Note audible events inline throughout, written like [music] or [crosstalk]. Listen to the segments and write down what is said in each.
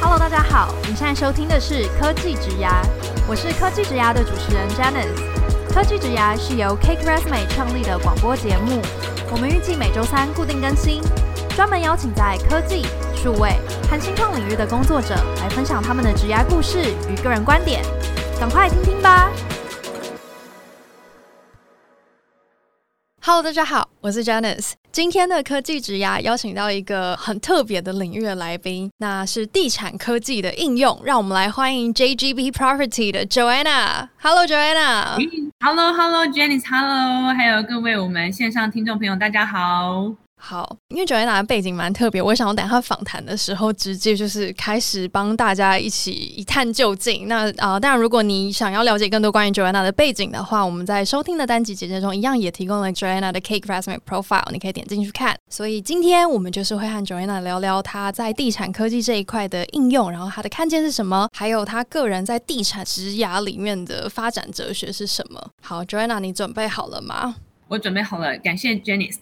Hello，大家好，你现在收听的是科技职涯，我是科技职涯的主持人 Janice。科技职涯是由 Cake Resume 创立的广播节目，我们预计每周三固定更新，专门邀请在科技、数位和新创领域的工作者来分享他们的职涯故事与个人观点，赶快听听吧。Hello，大家好，我是 Janice。今天的科技职涯邀请到一个很特别的领域的来宾，那是地产科技的应用。让我们来欢迎 JGB Property 的 Joanna。Hello，Joanna。Hello，Hello，Janice，Hello，还有各位我们线上听众朋友，大家好。好，因为 Joanna 的背景蛮特别，我想我等下访谈的时候，直接就是开始帮大家一起一探究竟。那啊、当然，如果你想要了解更多关于 Joanna 的背景的话，我们在收听的单集简介中一样也提供了 Joanna 的 Cake Resume Profile，你可以点进去看。所以今天我们就是会和 Joanna 聊聊她在地产科技这一块的应用，然后她的看见是什么，还有她个人在地产职涯里面的发展哲学是什么。好，Joanna，你准备好了吗？我准备好了，感谢 Janice。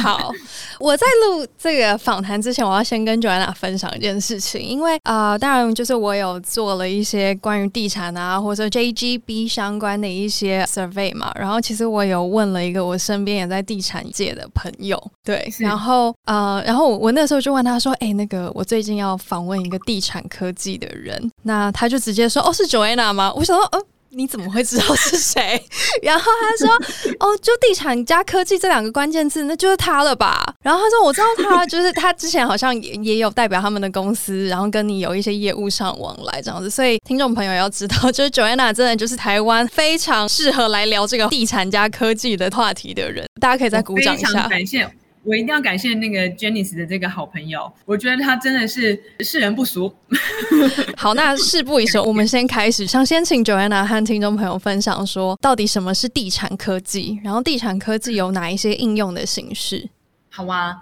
好，[laughs] 我在录这个访谈之前，我要先跟 Joanna 分享一件事情，因为啊、呃，当然就是我有做了一些关于地产啊，或者说 JGB 相关的一些 survey 嘛，然后其实我有问了一个我身边也在地产界的朋友，对，然后呃，然后我那时候就问他说，哎，那个我最近要访问一个地产科技的人，那他就直接说，哦，是 Joanna 吗？我想说，哦。你怎么会知道是谁？[laughs] 然后他说：“哦，就地产加科技这两个关键字，那就是他了吧？”然后他说：“我知道他，就是 [laughs] 他之前好像也也有代表他们的公司，然后跟你有一些业务上往来这样子。所以听众朋友要知道，[laughs] 就是 Joanna 真的就是台湾非常适合来聊这个地产加科技的话题的人。大家可以再鼓掌一下，感谢。”我一定要感谢那个 Janice 的这个好朋友，我觉得他真的是世人不俗。[laughs] 好，那事不宜迟，我们先开始。想先请 Joanna 和听众朋友分享说，到底什么是地产科技？然后地产科技有哪一些应用的形式？好啊。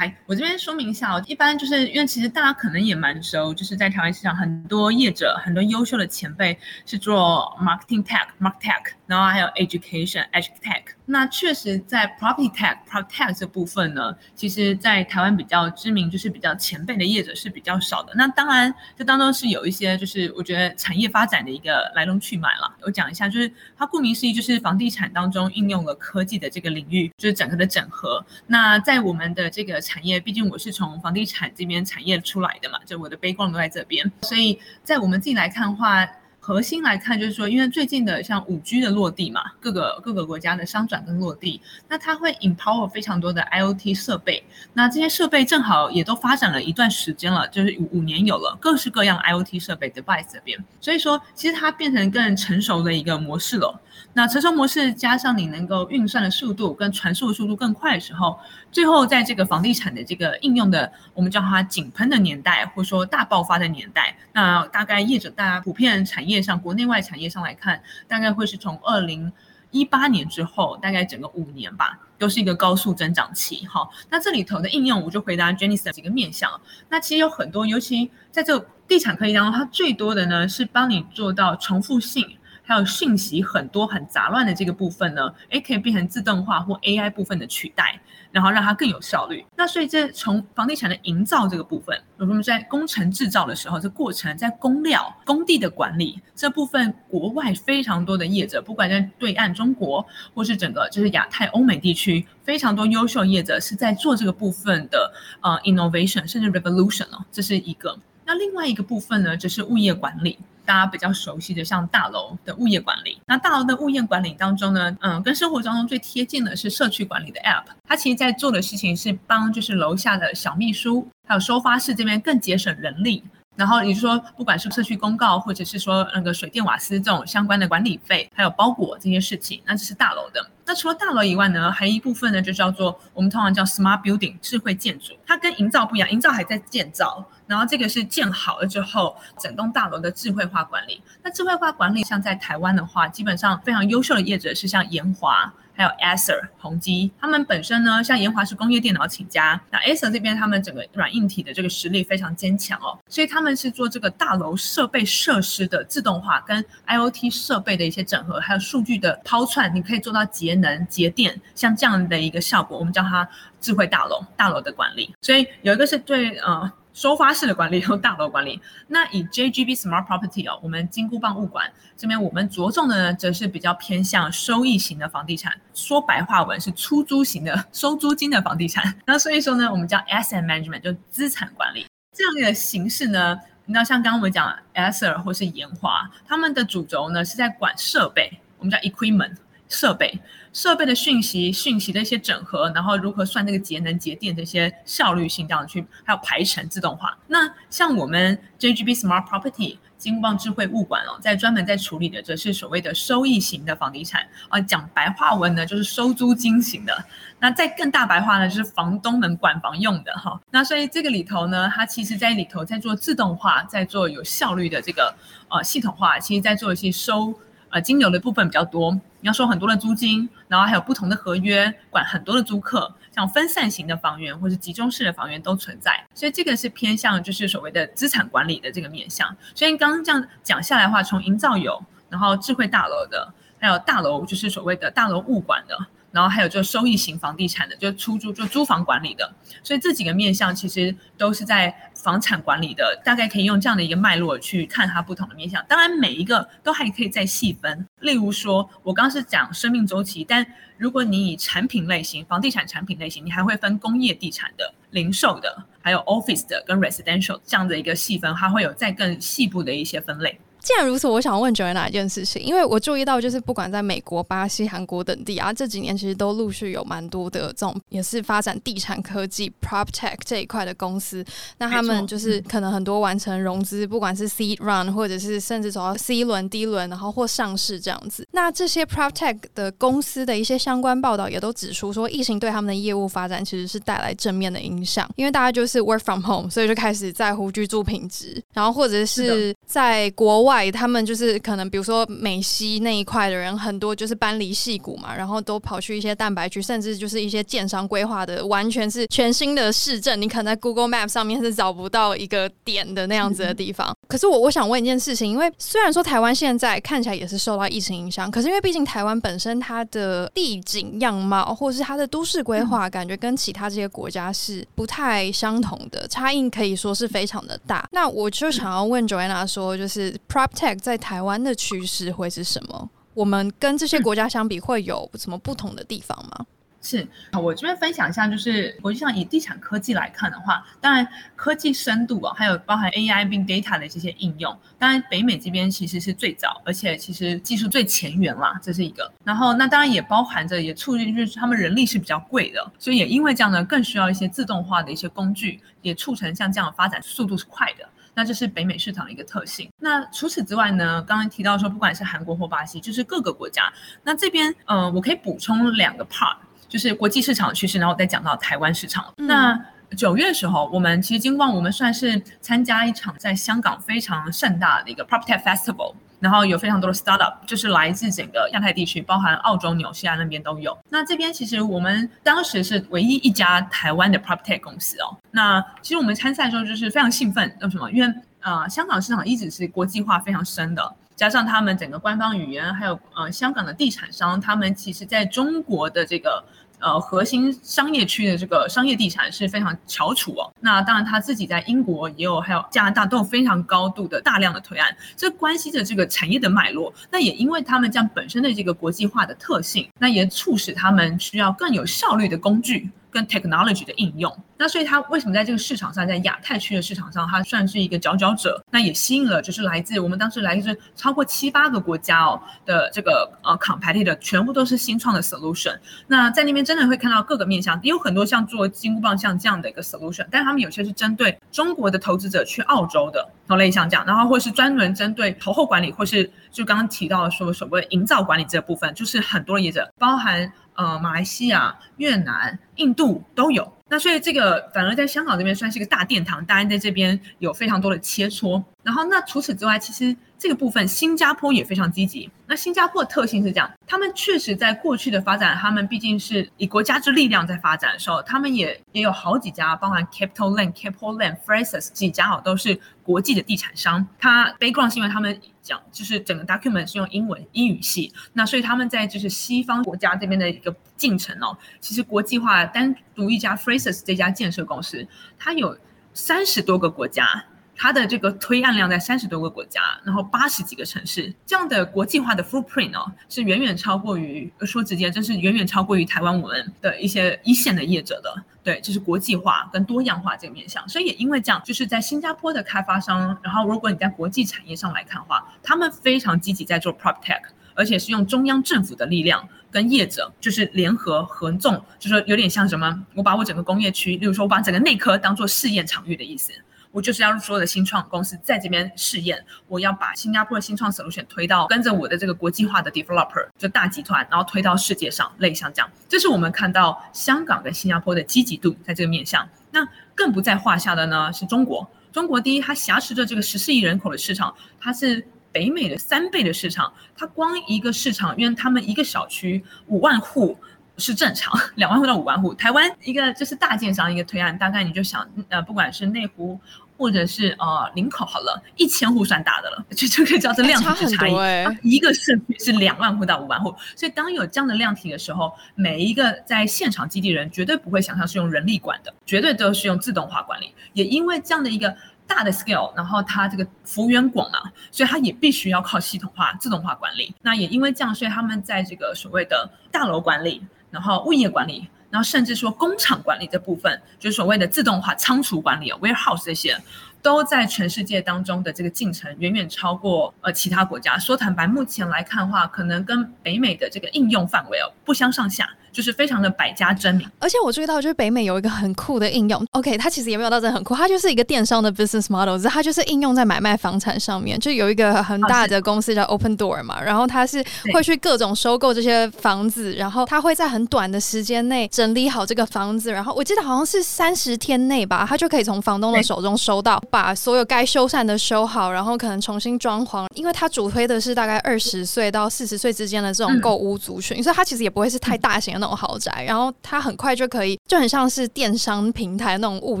我这边说明一下哦，一般就是因为其实大家可能也蛮熟，就是在台湾市场很多业者、很多优秀的前辈是做 marketing tech、market tech，然后还有 education、edge tech。那确实在 property tech、property tech 这部分呢，其实在台湾比较知名，就是比较前辈的业者是比较少的。那当然，这当中是有一些就是我觉得产业发展的一个来龙去脉了。我讲一下，就是它顾名思义就是房地产当中应用了科技的这个领域，就是整个的整合。那在我们的这个产业，毕竟我是从房地产这边产业出来的嘛，就我的背光都在这边，所以在我们自己来看的话。核心来看，就是说，因为最近的像五 G 的落地嘛，各个各个国家的商转跟落地，那它会 empower 非常多的 IoT 设备，那这些设备正好也都发展了一段时间了，就是五五年有了各式各样 IoT 设备 device 这边，所以说其实它变成更成熟的一个模式了。那成熟模式加上你能够运算的速度跟传输的速度更快的时候，最后在这个房地产的这个应用的，我们叫它井喷的年代，或者说大爆发的年代，那大概业者大家普遍产业。业上国内外产业上来看，大概会是从二零一八年之后，大概整个五年吧，都是一个高速增长期。哈，那这里头的应用，我就回答 Janice 的几个面向。那其实有很多，尤其在这地产科技当中，它最多的呢是帮你做到重复性。还有讯息很多很杂乱的这个部分呢，诶，可以变成自动化或 AI 部分的取代，然后让它更有效率。那所以这从房地产的营造这个部分，我们在工程制造的时候，这过程在工料、工地的管理这部分，国外非常多的业者，不管在对岸中国或是整个就是亚太欧美地区，非常多优秀业者是在做这个部分的呃 innovation 甚至 revolution 哦，这是一个。那另外一个部分呢，就是物业管理。大家比较熟悉的，像大楼的物业管理。那大楼的物业管理当中呢，嗯，跟生活当中最贴近的是社区管理的 App。它其实在做的事情是帮，就是楼下的小秘书，还有收发室这边更节省人力。然后也就是说，不管是社区公告，或者是说那个水电瓦斯这种相关的管理费，还有包裹这些事情，那这是大楼的。那除了大楼以外呢，还有一部分呢，就叫做我们通常叫 Smart Building 智慧建筑。它跟营造不一样，营造还在建造。然后这个是建好了之后，整栋大楼的智慧化管理。那智慧化管理，像在台湾的话，基本上非常优秀的业者是像研华。还有 Acer 宏基，他们本身呢，像研华是工业电脑起家，那 Acer 这边他们整个软硬体的这个实力非常坚强哦，所以他们是做这个大楼设备设施的自动化跟 IoT 设备的一些整合，还有数据的抛串，你可以做到节能节电，像这样的一个效果，我们叫它智慧大楼，大楼的管理。所以有一个是对呃。收发式的管理 [laughs] 和大楼管理，那以 JGB Smart Property 哦，我们金箍棒物管这边，我们着重的呢，则是比较偏向收益型的房地产，说白话文是出租型的收租金的房地产。[laughs] 那所以说呢，我们叫 Asset Management，就资产管理这样的形式呢。你知道，像刚刚我们讲 a s e r 或是研华，他们的主轴呢是在管设备，我们叫 Equipment。设备设备的讯息、讯息的一些整合，然后如何算这个节能节电这些效率性这样去，还有排程自动化。那像我们 JGB Smart Property 金箍棒智慧物管哦，在专门在处理的，则是所谓的收益型的房地产啊。讲白话文呢，就是收租金型的。那再更大白话呢，就是房东们管房用的哈。那所以这个里头呢，它其实在里头在做自动化，在做有效率的这个呃系统化，其实在做一些收。呃，金流的部分比较多，你要收很多的租金，然后还有不同的合约，管很多的租客，像分散型的房源或是集中式的房源都存在，所以这个是偏向就是所谓的资产管理的这个面向。所以刚刚这样讲下来的话，从营造有，然后智慧大楼的，还有大楼就是所谓的大楼物管的。然后还有就收益型房地产的，就出租就租房管理的，所以这几个面向其实都是在房产管理的，大概可以用这样的一个脉络去看它不同的面向。当然每一个都还可以再细分，例如说我刚是讲生命周期，但如果你以产品类型，房地产产品类型，你还会分工业地产的、零售的，还有 office 的跟 residential 这样的一个细分，它会有再更细部的一些分类。既然如此，我想问 Joanna 一件事情，因为我注意到，就是不管在美国、巴西、韩国等地啊，这几年其实都陆续有蛮多的这种也是发展地产科技 PropTech 这一块的公司。那他们就是可能很多完成融资，不管是 Seed Run 或者是甚至走到 C 轮、D 轮，然后或上市这样子。那这些 PropTech 的公司的一些相关报道也都指出说，疫情对他们的业务发展其实是带来正面的影响，因为大家就是 Work from Home，所以就开始在乎居住品质，然后或者是在国外。外，他们就是可能，比如说美西那一块的人很多，就是搬离戏谷嘛，然后都跑去一些蛋白区，甚至就是一些建商规划的，完全是全新的市镇，你可能在 Google Map 上面是找不到一个点的那样子的地方。可是我我想问一件事情，因为虽然说台湾现在看起来也是受到疫情影响，可是因为毕竟台湾本身它的地景样貌，或者是它的都市规划，感觉跟其他这些国家是不太相同的，差异可以说是非常的大。那我就想要问 Joanna 说，就是 PropTech 在台湾的趋势会是什么？我们跟这些国家相比，会有什么不同的地方吗？是，我这边分享一下，就是国际上以地产科技来看的话，当然科技深度啊，还有包含 AI、Big Data 的这些应用，当然北美这边其实是最早，而且其实技术最前沿啦，这是一个。然后那当然也包含着，也促进就是他们人力是比较贵的，所以也因为这样呢，更需要一些自动化的一些工具，也促成像这样的发展速度是快的。那这是北美市场的一个特性。那除此之外呢，刚刚提到说，不管是韩国或巴西，就是各个国家。那这边，呃，我可以补充两个 part，就是国际市场趋势，然后再讲到台湾市场。嗯、那九月的时候，我们其实金旺，我们算是参加一场在香港非常盛大的一个 PropTech Festival。然后有非常多的 startup，就是来自整个亚太地区，包含澳洲、纽西兰那边都有。那这边其实我们当时是唯一一家台湾的 PropTech 公司哦。那其实我们参赛的时候就是非常兴奋，为什么？因为呃，香港市场一直是国际化非常深的，加上他们整个官方语言，还有呃，香港的地产商，他们其实在中国的这个。呃，核心商业区的这个商业地产是非常翘楚哦。那当然，他自己在英国也有，还有加拿大都有非常高度的大量的推案，这关系着这个产业的脉络。那也因为他们这样本身的这个国际化的特性，那也促使他们需要更有效率的工具。跟 technology 的应用，那所以它为什么在这个市场上，在亚太区的市场上，它算是一个佼佼者？那也吸引了就是来自我们当时来自超过七八个国家哦的这个呃 competitor，全部都是新创的 solution。那在那边真的会看到各个面向，也有很多像做金箍棒像这样的一个 solution，但他们有些是针对中国的投资者去澳洲的，同类像这样，然后或是专门针对投后管理，或是就刚刚提到说所谓营造管理这部分，就是很多业者包含。呃马来西亚、越南、印度都有。那所以这个反而在香港这边算是一个大殿堂，大家在这边有非常多的切磋。然后那除此之外，其实这个部分新加坡也非常积极。那新加坡的特性是这样，他们确实在过去的发展，他们毕竟是以国家之力量在发展的时候，他们也也有好几家，包含 Capital Land、Capital Land、Frasers 几家哦，都是国际的地产商。它 background 是因为他们讲就是整个 document 是用英文英语系，那所以他们在就是西方国家这边的一个进程哦，其实国际化单独一家 Frasers 这家建设公司，它有三十多个国家。它的这个推案量在三十多个国家，然后八十几个城市，这样的国际化的 footprint 哦，是远远超过于说直接，真是远远超过于台湾我们的一些一线的业者的。对，就是国际化跟多样化这个面向。所以也因为这样，就是在新加坡的开发商，然后如果你在国际产业上来看的话，他们非常积极在做 PropTech，而且是用中央政府的力量跟业者就是联合合纵，就是说有点像什么，我把我整个工业区，例如说我把整个内科当做试验场域的意思。我就是要让所有的新创公司在这边试验，我要把新加坡的新创 solution 推到跟着我的这个国际化的 developer 就大集团，然后推到世界上，类像这样。这是我们看到香港跟新加坡的积极度在这个面向。那更不在话下的呢是中国。中国第一，它挟持着这个十四亿人口的市场，它是北美的三倍的市场。它光一个市场，因为他们一个小区五万户。是正常，两万户到五万户。台湾一个就是大建商一个推案，大概你就想，呃，不管是内湖或者是呃林口，好了，一千户算大的了，就就可以叫做量体之差异。欸欸、一个社区是两万户到五万户，所以当有这样的量体的时候，每一个在现场基地人绝对不会想象是用人力管的，绝对都是用自动化管理。也因为这样的一个大的 scale，然后它这个幅员广啊，所以它也必须要靠系统化、自动化管理。那也因为这样，所以他们在这个所谓的大楼管理。然后物业管理，然后甚至说工厂管理这部分，就是所谓的自动化仓储管理，warehouse 这些，都在全世界当中的这个进程远远超过呃其他国家。说坦白，目前来看的话，可能跟北美的这个应用范围哦不相上下。就是非常的百家争鸣，而且我注意到，就是北美有一个很酷的应用。OK，它其实也没有到真的很酷，它就是一个电商的 business model，它就是应用在买卖房产上面。就有一个很大的公司叫 Open Door 嘛，然后它是会去各种收购这些房子，然后它会在很短的时间内整理好这个房子，然后我记得好像是三十天内吧，它就可以从房东的手中收到，把所有该修缮的修好，然后可能重新装潢。因为它主推的是大概二十岁到四十岁之间的这种购屋族群，所以它其实也不会是太大型的。那种豪宅，然后它很快就可以，就很像是电商平台那种物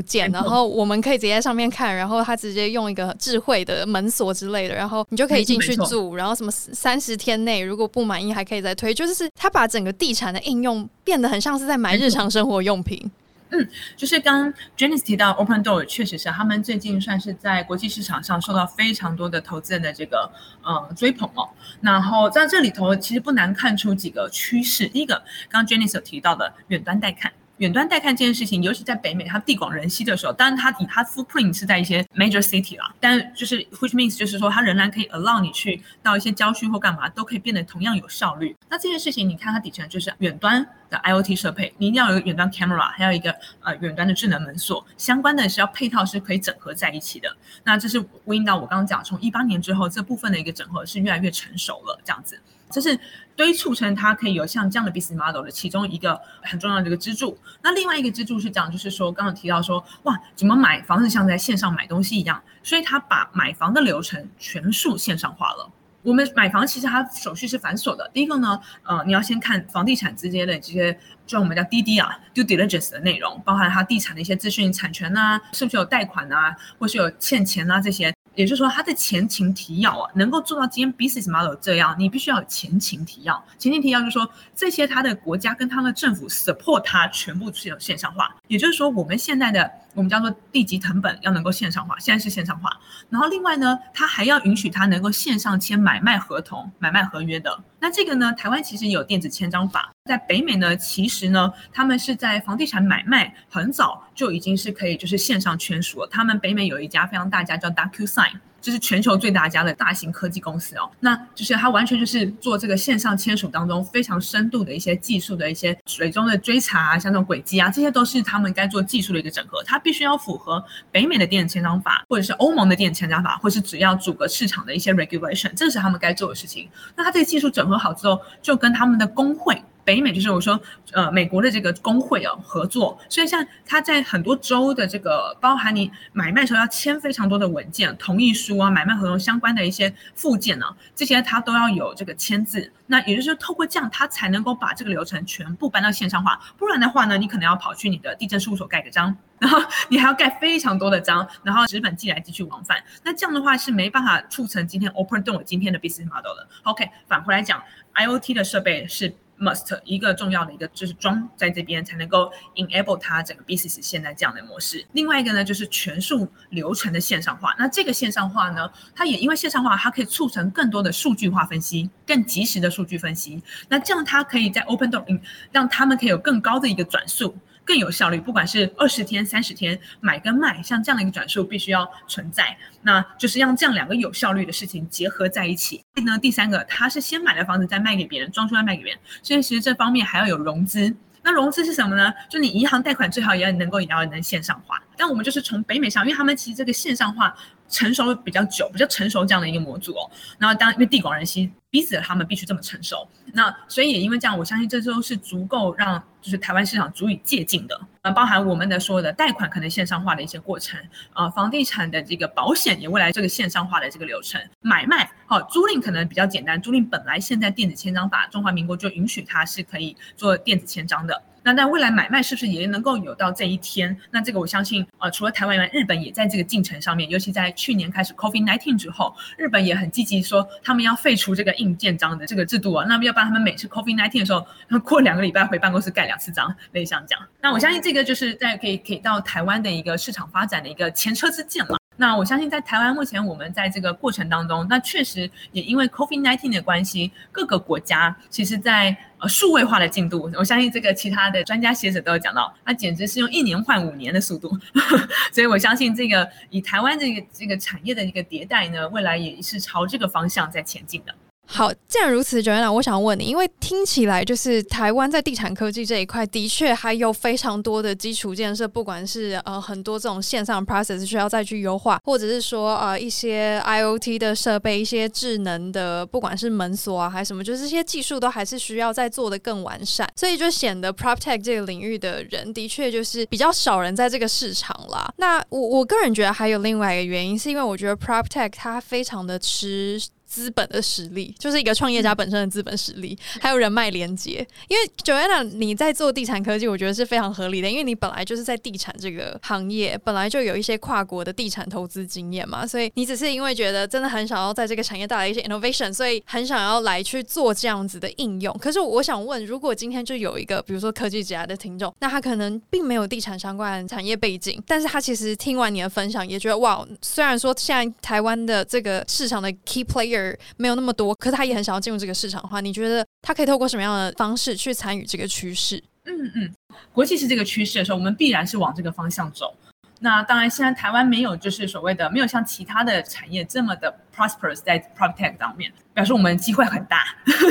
件，然后我们可以直接在上面看，然后它直接用一个智慧的门锁之类的，然后你就可以进去住，然后什么三十天内如果不满意还可以再推，就是它把整个地产的应用变得很像是在买日常生活用品。嗯，就是刚 Janice 提到 Open Door，确实是他们最近算是在国际市场上受到非常多的投资人的这个呃追捧哦。然后在这里头，其实不难看出几个趋势。第一个，刚 j e n n i s 有提到的远端带看。远端带看这件事情，尤其在北美，它地广人稀的时候，当然它以它 footprint 是在一些 major city 啦，但就是 which means 就是说，它仍然可以 allow 你去到一些郊区或干嘛，都可以变得同样有效率。那这件事情，你看它底层就是远端的 IoT 设备，你一定要有远端 camera，还有一个呃远端的智能门锁，相关的是要配套是可以整合在一起的。那这是呼应到我刚刚讲，从一八年之后，这部分的一个整合是越来越成熟了，这样子。这是堆促成它可以有像这样的 business model 的其中一个很重要的一个支柱。那另外一个支柱是讲，就是说刚刚提到说，哇，怎么买房子像在线上买东西一样，所以他把买房的流程全数线上化了。我们买房其实它手续是繁琐的。第一个呢，呃，你要先看房地产之间的这些，就我们叫滴滴啊，due diligence 的内容，包含它地产的一些资讯、产权啊，是不是有贷款啊，或是有欠钱啊这些。也就是说，它的前情提要啊，能够做到今天 business model 这样，你必须要有前情提要。前情提要就是说，这些它的国家跟它的政府 support 它全部去到线上化。也就是说，我们现在的我们叫做地级成本要能够线上化，现在是线上化。然后另外呢，它还要允许它能够线上签买卖合同、买卖合约的。那这个呢，台湾其实有电子签章法，在北美呢，其实呢，他们是在房地产买卖很早就已经是可以就是线上签署了。他们北美有一家非常大家叫 DocuSign。这是全球最大家的大型科技公司哦，那就是它完全就是做这个线上签署当中非常深度的一些技术的一些水中的追查啊，像这种轨迹啊，这些都是他们该做技术的一个整合。它必须要符合北美的电子签章法，或者是欧盟的电子签章法，或是只要阻隔市场的一些 regulation，这是他们该做的事情。那它这个技术整合好之后，就跟他们的工会。北美就是我说，呃，美国的这个工会哦合作，所以像他在很多州的这个，包含你买卖时候要签非常多的文件、同意书啊，买卖合同相关的一些附件呢、这些他都要有这个签字。那也就是说，透过这样，他才能够把这个流程全部搬到线上化。不然的话呢，你可能要跑去你的地震事务所盖个章，然后 [laughs] 你还要盖非常多的章，然后纸本寄来寄去往返。那这样的话是没办法促成今天 Opendoor 今天的 business model 的。OK，返回来讲，IoT 的设备是。Must 一个重要的一个就是装在这边才能够 enable 它整个 business 现在这样的模式。另外一个呢，就是全数流程的线上化。那这个线上化呢，它也因为线上化，它可以促成更多的数据化分析，更及时的数据分析。那这样它可以在 Opendoor 让他们可以有更高的一个转速。更有效率，不管是二十天、三十天买跟卖，像这样的一个转数必须要存在，那就是让这样两个有效率的事情结合在一起。那，第三个，他是先买了房子再卖给别人，装修再卖给别人，所以其实这方面还要有融资。那融资是什么呢？就你银行贷款最好也要能够也要能线上化。但我们就是从北美上，因为他们其实这个线上化成熟比较久，比较成熟这样的一个模组哦。然后当因为地广人稀。逼死了他们必须这么成熟，那所以也因为这样，我相信这都是足够让就是台湾市场足以借鉴的，呃，包含我们的所有的贷款可能线上化的一些过程，呃，房地产的这个保险也未来这个线上化的这个流程，买卖好，哦，租赁可能比较简单，租赁本来现在电子签章法中华民国就允许它是可以做电子签章的。那在未来买卖是不是也能够有到这一天？那这个我相信，呃，除了台湾以外，日本也在这个进程上面。尤其在去年开始 COVID-19 之后，日本也很积极说他们要废除这个印鉴章的这个制度啊。那么要不然他们每次 COVID-19 的时候，过两个礼拜回办公室盖两次章，类似这样。那我相信这个就是在可以给到台湾的一个市场发展的一个前车之鉴了。那我相信，在台湾目前我们在这个过程当中，那确实也因为 COVID-19 的关系，各个国家其实在呃数位化的进度，我相信这个其他的专家学者都有讲到，那简直是用一年换五年的速度，[laughs] 所以我相信这个以台湾这个这个产业的一个迭代呢，未来也是朝这个方向在前进的。好，既然如此，Joanna，我想问你，因为听起来就是台湾在地产科技这一块的确还有非常多的基础建设，不管是呃很多这种线上 process 需要再去优化，或者是说呃一些 IoT 的设备，一些智能的，不管是门锁啊还是什么，就是这些技术都还是需要再做得更完善，所以就显得 PropTech 这个领域的人的确就是比较少人在这个市场啦。那我我个人觉得还有另外一个原因，是因为我觉得 PropTech 它非常的吃。资本的实力就是一个创业家本身的资本实力，还有人脉连接。因为 Joanna 你在做地产科技，我觉得是非常合理的，因为你本来就是在地产这个行业，本来就有一些跨国的地产投资经验嘛，所以你只是因为觉得真的很想要在这个产业带来一些 innovation，所以很想要来去做这样子的应用。可是我想问，如果今天就有一个比如说科技职涯的听众，那他可能并没有地产相关产业背景，但是他其实听完你的分享，也觉得哇，虽然说现在台湾的这个市场的 key player 没有那么多，可是他也很想要进入这个市场的话，你觉得他可以透过什么样的方式去参与这个趋势？嗯嗯，国际是这个趋势的时候，我们必然是往这个方向走。那当然，现在台湾没有就是所谓的没有像其他的产业这么的 prosperous 在 PropTech 上面，表示我们机会很大，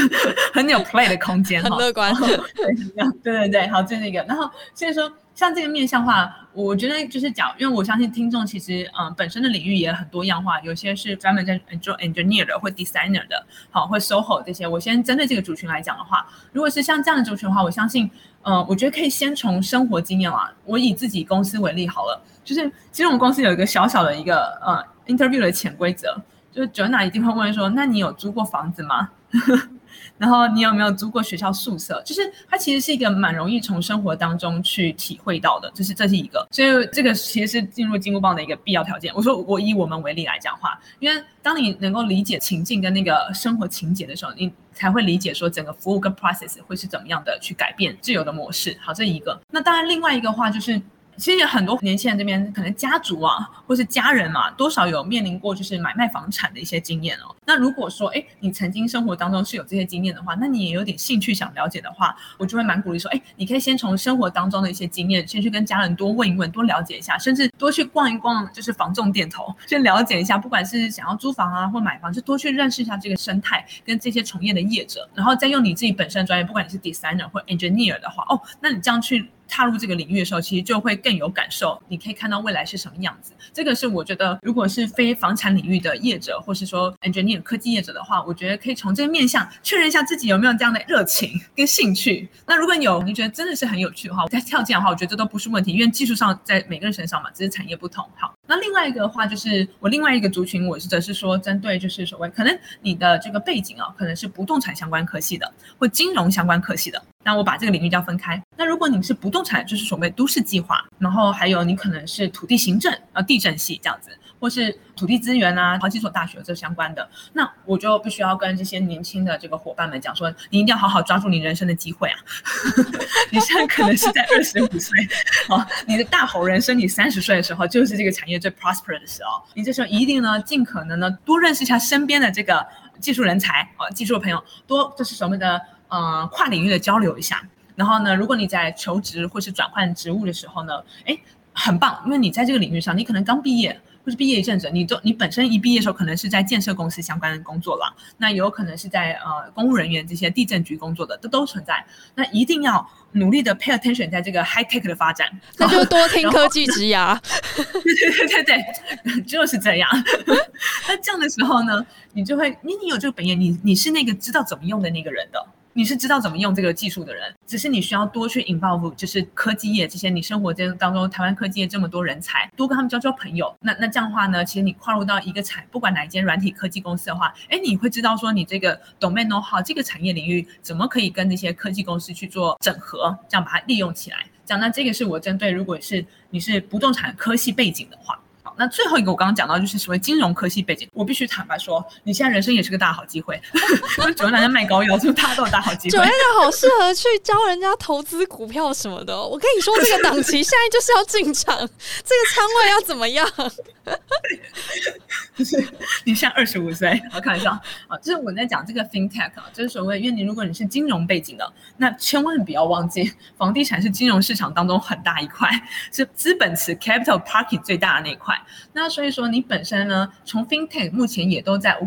[laughs] 很有 play 的空间，[laughs] 很乐观。对对对，好，就那个。然后所以说。像这个面向化，我觉得就是讲，因为我相信听众其实，嗯，本身的领域也很多样化，有些是专门在做 engineer 的，或 designer 的，好，或 SOHO 这些。我先针对这个族群来讲的话，如果是像这样的族群的话，我相信，嗯，我觉得可以先从生活经验啊，我以自己公司为例好了，就是其实我们公司有一个小小的一个呃 interview 的潜规则，就是 Joanna 一定会问说，那你有租过房子吗？[laughs] 然后你有没有租过学校宿舍？就是它其实是一个蛮容易从生活当中去体会到的，就是这是一个，所以这个其实是进入金箍棒的一个必要条件。我说我以我们为例来讲话，因为当你能够理解情境跟那个生活情节的时候，你才会理解说整个服务跟 process 会是怎么样的去改变自由的模式。好，这一个。那当然另外一个话就是。其实有很多年轻人这边可能家族啊，或是家人嘛，多少有面临过就是买卖房产的一些经验哦。那如果说，哎，你曾经生活当中是有这些经验的话，那你也有点兴趣想了解的话，我就会蛮鼓励说，哎，你可以先从生活当中的一些经验，先去跟家人多问一问，多了解一下，甚至多去逛一逛，就是房仲店头，先了解一下，不管是想要租房啊或买房，就多去认识一下这个生态跟这些从业的业者，然后再用你自己本身的专业，不管你是 designer 或 engineer 的话，哦，那你这样去。踏入这个领域的时候，其实就会更有感受。你可以看到未来是什么样子。这个是我觉得，如果是非房产领域的业者，或是说 engineer 科技业者的话，我觉得可以从这个面向确认一下自己有没有这样的热情跟兴趣。那如果有，你觉得真的是很有趣的话，再跳进来的话，我觉得这都不是问题，因为技术上在每个人身上嘛，只是产业不同。好，那另外一个的话，就是我另外一个族群，我是则是说针对就是所谓可能你的这个背景啊，可能是不动产相关科系的，或金融相关科系的。那我把这个领域叫分开。那如果你是不动产，就是所谓都市计划，然后还有你可能是土地行政啊、地震系这样子，或是土地资源啊、好几所大学这相关的，那我就必须要跟这些年轻的这个伙伴们讲说，你一定要好好抓住你人生的机会啊！[laughs] 你现在可能是在二十五岁，哦，你的大好人生，你三十岁的时候就是这个产业最 prosper 的时候，你这时候一定呢，尽可能呢多认识一下身边的这个技术人才啊、技术的朋友，多就是什么的。呃，跨领域的交流一下，然后呢，如果你在求职或是转换职务的时候呢，哎，很棒，因为你在这个领域上，你可能刚毕业或是毕业一阵子，你都你本身一毕业的时候可能是在建设公司相关的工作了，那有可能是在呃公务人员这些地震局工作的，都都存在。那一定要努力的 pay attention 在这个 high tech 的发展，那就多听科技之牙。[laughs] 对对对对对，就是这样。[laughs] 那这样的时候呢，你就会，你你有这个本业，你你是那个知道怎么用的那个人的。你是知道怎么用这个技术的人，只是你需要多去 involve，就是科技业这些你生活间当中，台湾科技业这么多人才，多跟他们交交朋友。那那这样的话呢，其实你跨入到一个产，不管哪一间软体科技公司的话，哎，你会知道说你这个 domain know how 这个产业领域怎么可以跟那些科技公司去做整合，这样把它利用起来。这样，那这个是我针对，如果是你是不动产科系背景的话。那最后一个我刚刚讲到就是所谓金融科系背景，我必须坦白说，你现在人生也是个大好机会。九月大家卖膏药，是不是大家都有大好机会？主要好适合去教人家投资股票什么的。我跟你说，这个档期现在就是要进场，这个仓位要怎么样？就 [laughs] 是你现在二十五岁，我看一下啊，就是我在讲这个 FinTech 啊，就是所谓，因为你如果你是金融背景的，那千万不要忘记，房地产是金融市场当中很大一块，是资本池 Capital Parking 最大的那一块。那所以说，你本身呢，从 FinTech 目前也都在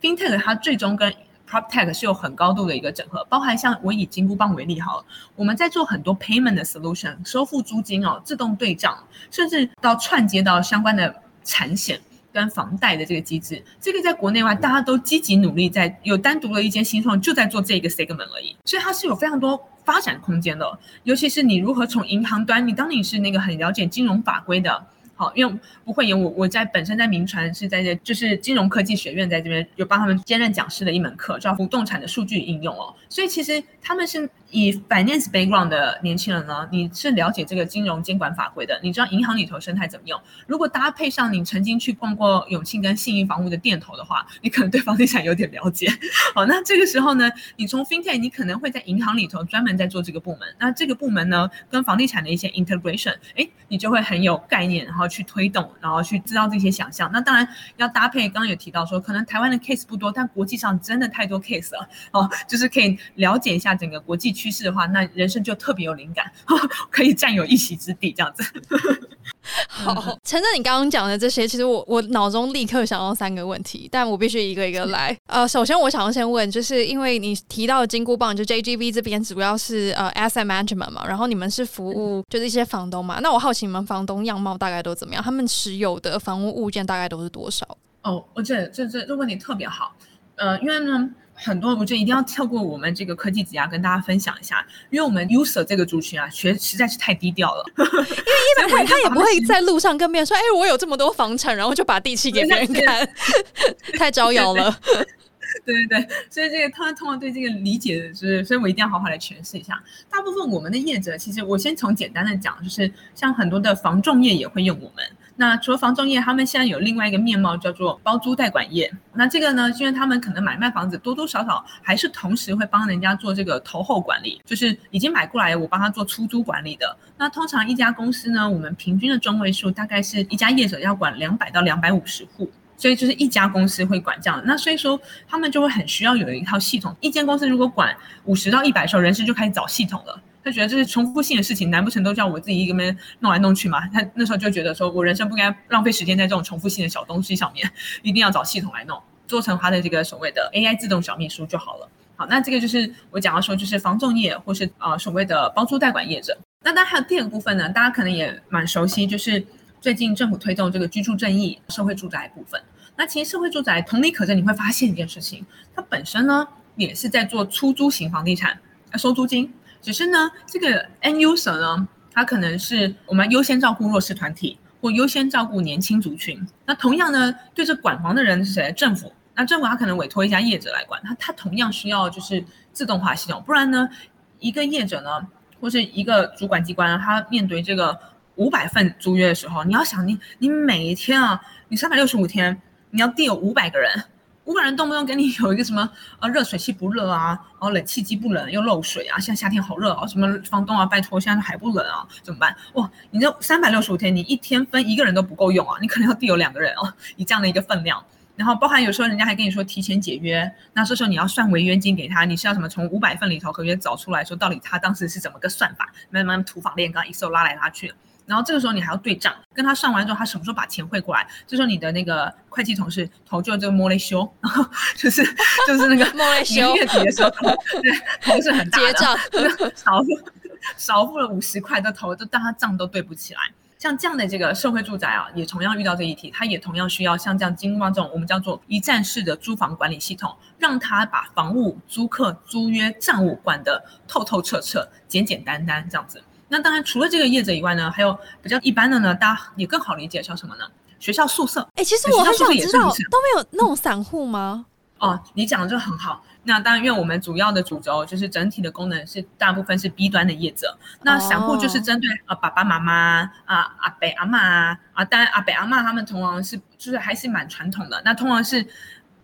，FinTech 它最终跟 PropTech 是有很高度的一个整合，包含像我以金箍棒为例好了，我们在做很多 Payment 的 Solution，收付租金哦，自动对账，甚至到串接到相关的产险跟房贷的这个机制，这个在国内外大家都积极努力在有单独的一间新创就在做这个 segment 而已，所以它是有非常多发展空间的，尤其是你如何从银行端，你当你是那个很了解金融法规的。好，因为不会有我我在本身在民传是在这就是金融科技学院在这边有帮他们兼任讲师的一门课，叫不动产的数据应用哦，所以其实他们是。以 finance background 的年轻人呢，你是了解这个金融监管法规的，你知道银行里头生态怎么用。如果搭配上你曾经去逛过永庆跟信义房屋的店头的话，你可能对房地产有点了解。好，那这个时候呢，你从 FinTech 你可能会在银行里头专门在做这个部门。那这个部门呢，跟房地产的一些 integration，哎，你就会很有概念，然后去推动，然后去知道这些想象。那当然要搭配，刚刚有提到说，可能台湾的 case 不多，但国际上真的太多 case 了。哦，就是可以了解一下整个国际。趋势的话，那人生就特别有灵感，[laughs] 可以占有一席之地，这样子。好，承认你刚刚讲的这些，其实我我脑中立刻想到三个问题，但我必须一个一个来。[laughs] 呃，首先我想要先问，就是因为你提到金箍棒，就 JGB 这边主要是呃 asset management 嘛，然后你们是服务就是一些房东嘛，那我好奇你们房东样貌大概都怎么样？他们持有的房屋物件大概都是多少？哦，我觉得这这这问题特别好，呃，因为呢。很多我觉得一定要跳过我们这个科技职涯跟大家分享一下，因为我们 user 这个族群啊，学实在是太低调了。[laughs] 因为一般他他也不会在路上跟别人说，哎，我有这么多房产，然后就把地契给别人看，[laughs] 太招摇了。对 [laughs] 对对，所以这个他通常对这个理解的是，所以我一定要好好来诠释一下。大部分我们的业者，其实我先从简单的讲，就是像很多的房仲业也会用我们。那除了房仲业，他们现在有另外一个面貌叫做包租代管业。那这个呢，因为他们可能买卖房子多多少少还是同时会帮人家做这个投后管理，就是已经买过来，我帮他做出租管理的。那通常一家公司呢，我们平均的中位数大概是一家业者要管两百到两百五十户。所以就是一家公司会管这样，那所以说他们就会很需要有一套系统。一间公司如果管五十到一百的时候，人事就开始找系统了。他觉得这是重复性的事情，难不成都叫我自己一个人弄来弄去吗？他那时候就觉得说，我人生不该浪费时间在这种重复性的小东西上面，一定要找系统来弄，做成他的这个所谓的 AI 自动小秘书就好了。好，那这个就是我讲到说，就是房仲业或是呃所谓的包租代管业者。那当然还有第二个部分呢，大家可能也蛮熟悉，就是最近政府推动这个居住正义社会住宅部分。那其实社会住宅同理可证，你会发现一件事情，它本身呢也是在做出租型房地产，收租金。只是呢，这个 end user 呢，他可能是我们优先照顾弱势团体，或优先照顾年轻族群。那同样呢，对这管房的人是谁？政府。那政府他可能委托一家业者来管，他他同样需要就是自动化系统，不然呢，一个业者呢，或是一个主管机关，他面对这个五百份租约的时候，你要想你你每一天啊，你三百六十五天，你要 deal 五百个人。五百人动不动给你有一个什么啊，热水器不热啊，然后冷气机不冷又漏水啊，现在夏天好热啊，什么房东啊，拜托现在还不冷啊，怎么办？哇，你这三百六十五天，你一天分一个人都不够用啊，你可能要递有两个人哦，[laughs] 以这样的一个分量。然后包含有时候人家还跟你说提前解约，那这时候你要算违约金给他，你是要什么从五百份里头合约找出来说到底他当时是怎么个算法，慢慢土法炼钢，Excel 拉来拉去。然后这个时候你还要对账，跟他算完之后，他什么时候把钱汇过来？这时候你的那个会计同事头就这个摸了修，然后就是 [laughs] 就是那个 [laughs] 摸了修，月底的时候头对头是很大的，结账少付少付了五十块的头，就但他账都对不起来。像这样的这个社会住宅啊，也同样遇到这一题，他也同样需要像这样经过这种我们叫做一站式的租房管理系统，让他把房屋、租客、租约、账务管得透透彻彻、简简单单这样子。那当然，除了这个业者以外呢，还有比较一般的呢，大家也更好理解，像什么呢？学校宿舍。哎、欸，其实我很想知道，都没有那种散户吗？哦，你讲的就很好。那当然，因为我们主要的主轴就是整体的功能是大部分是 B 端的业者，那散户就是针对啊爸爸妈妈啊阿伯阿妈啊啊，当然阿伯阿妈他们通常是就是还是蛮传统的，那通常是。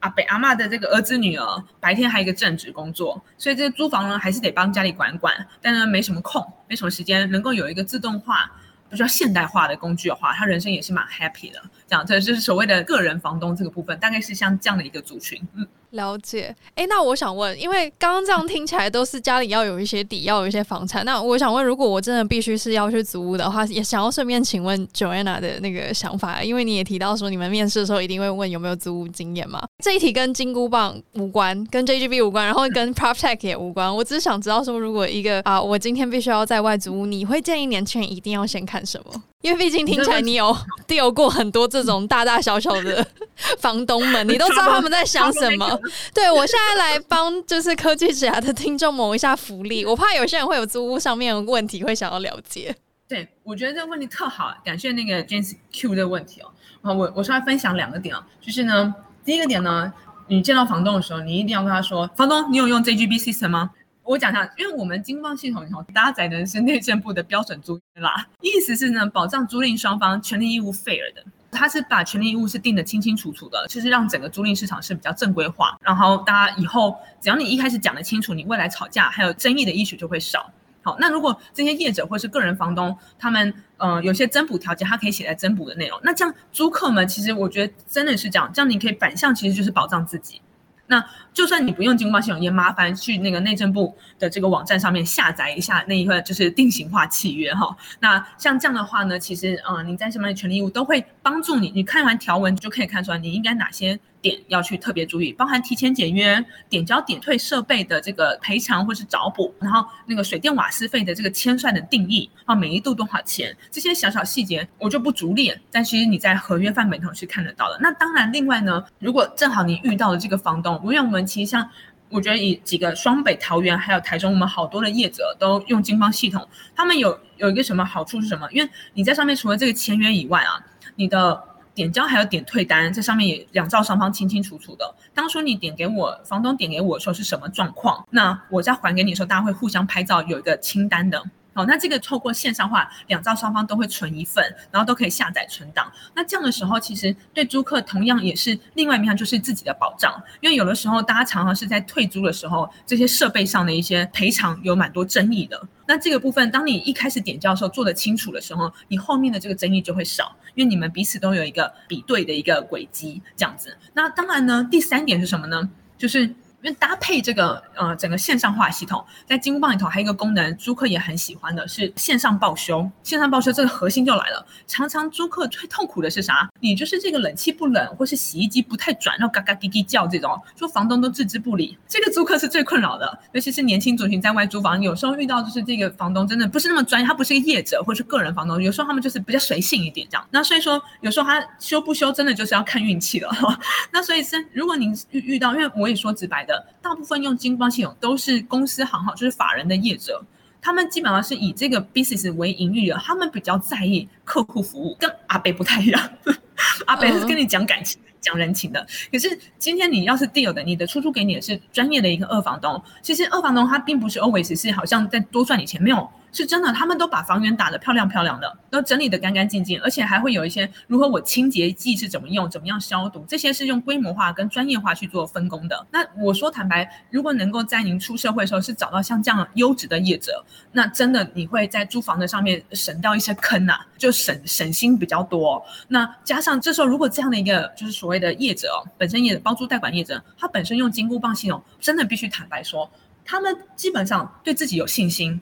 阿伯阿妈的这个儿子女儿白天还有一个正职工作，所以这个租房呢还是得帮家里管管，但呢没什么空，没什么时间，能够有一个自动化、比较现代化的工具的话，他人生也是蛮 happy 的。这样，这就是所谓的个人房东这个部分，大概是像这样的一个族群。嗯。了解，哎，那我想问，因为刚刚这样听起来都是家里要有一些底，要有一些房产。那我想问，如果我真的必须是要去租屋的话，也想要顺便请问 Joanna 的那个想法，因为你也提到说你们面试的时候一定会问有没有租屋经验嘛。这一题跟金箍棒无关，跟 JGB 无关，然后跟 PropTech 也无关。我只是想知道说，如果一个啊，我今天必须要在外租屋，你会建议年轻人一定要先看什么？因为毕竟听起来你有 [laughs] deal 过很多这种大大小小的 [laughs] 房东们，你都知道他们在想什么。对，我现在来帮就是科技职涯的听众谋一下福利，我怕有些人会有租屋上面的问题会想要了解。对，我觉得这个问题特好，感谢那个 James Q 的问题哦。啊，我我稍微分享两个点啊，就是呢，第一个点呢，你见到房东的时候，你一定要跟他说，房东，你有用 JGB System 吗？我讲一下，因为我们经邦系统里头搭载的是内政部的标准租约啦，意思是呢，保障租赁双方权利义务 fair 的，他是把权利义务是定得清清楚楚的，就是让整个租赁市场是比较正规化，然后大家以后只要你一开始讲得清楚，你未来吵架还有争议的依据就会少。好，那如果这些业者或是个人房东，他们呃有些增补条件，他可以写在增补的内容，那这样租客们其实我觉得真的是这样，这样你可以反向其实就是保障自己。那就算你不用金箍棒系统，也麻烦去那个内政部的这个网站上面下载一下那一个就是定型化契约哈。那像这样的话呢，其实呃，你在什么样的权利义务都会帮助你，你看完条文就可以看出来你应该哪些点要去特别注意，包含提前解约、点交点退设备的这个赔偿或是找补，然后那个水电瓦斯费的这个签算的定义啊，每一度多少钱，这些小小细节我就不逐列，但其实你在合约范本上是看得到的。那当然，另外呢，如果正好你遇到了这个房东，因为我们其实像我觉得以几个双北、桃园还有台中，我们好多的业者都用金方系统，他们有有一个什么好处是什么？因为你在上面除了这个签约以外啊，你的点交还有点退单，这上面也两造双方清清楚楚的。当初你点给我，房东点给我说是什么状况，那我再还给你的时候，大家会互相拍照，有一个清单的。好，那这个透过线上化，两造双方都会存一份，然后都可以下载存档。那这样的时候，其实对租客同样也是另外一面，就是自己的保障。因为有的时候，大家常常是在退租的时候，这些设备上的一些赔偿有蛮多争议的。那这个部分，当你一开始点交的时候做得清楚的时候，你后面的这个争议就会少，因为你们彼此都有一个比对的一个轨迹，这样子。那当然呢，第三点是什么呢？就是因为搭配这个呃整个线上化系统，在金箍棒里头还有一个功能，租客也很喜欢的是线上报修。线上报修这个核心就来了，常常租客最痛苦的是啥？你就是这个冷气不冷，或是洗衣机不太转，然后嘎嘎滴滴叫这种，说房东都置之不理，这个租客是最困扰的。尤其是年轻族群在外租房，有时候遇到就是这个房东真的不是那么专业，他不是个业者或是个人房东，有时候他们就是比较随性一点这样。那所以说有时候他修不修，真的就是要看运气了。[laughs] 那所以是如果您遇遇到，因为我也说直白的。大部分用金光系统都是公司行号，就是法人的业者，他们基本上是以这个 business 为盈利的，他们比较在意客户服务，跟阿北不太一样。[laughs] 阿北是跟你讲感情、讲人情的，可是今天你要是 deal 的，你的出租给你的是专业的一个二房东，其实二房东他并不是 always 是好像在多赚你钱，没有。是真的，他们都把房源打得漂亮漂亮的，都整理得干干净净，而且还会有一些如何我清洁剂是怎么用，怎么样消毒，这些是用规模化跟专业化去做分工的。那我说坦白，如果能够在您出社会的时候是找到像这样优质的业者，那真的你会在租房的上面省掉一些坑啊，就省省心比较多。那加上这时候如果这样的一个就是所谓的业者哦，本身业者包租代管业者，他本身用金箍棒系统，真的必须坦白说，他们基本上对自己有信心。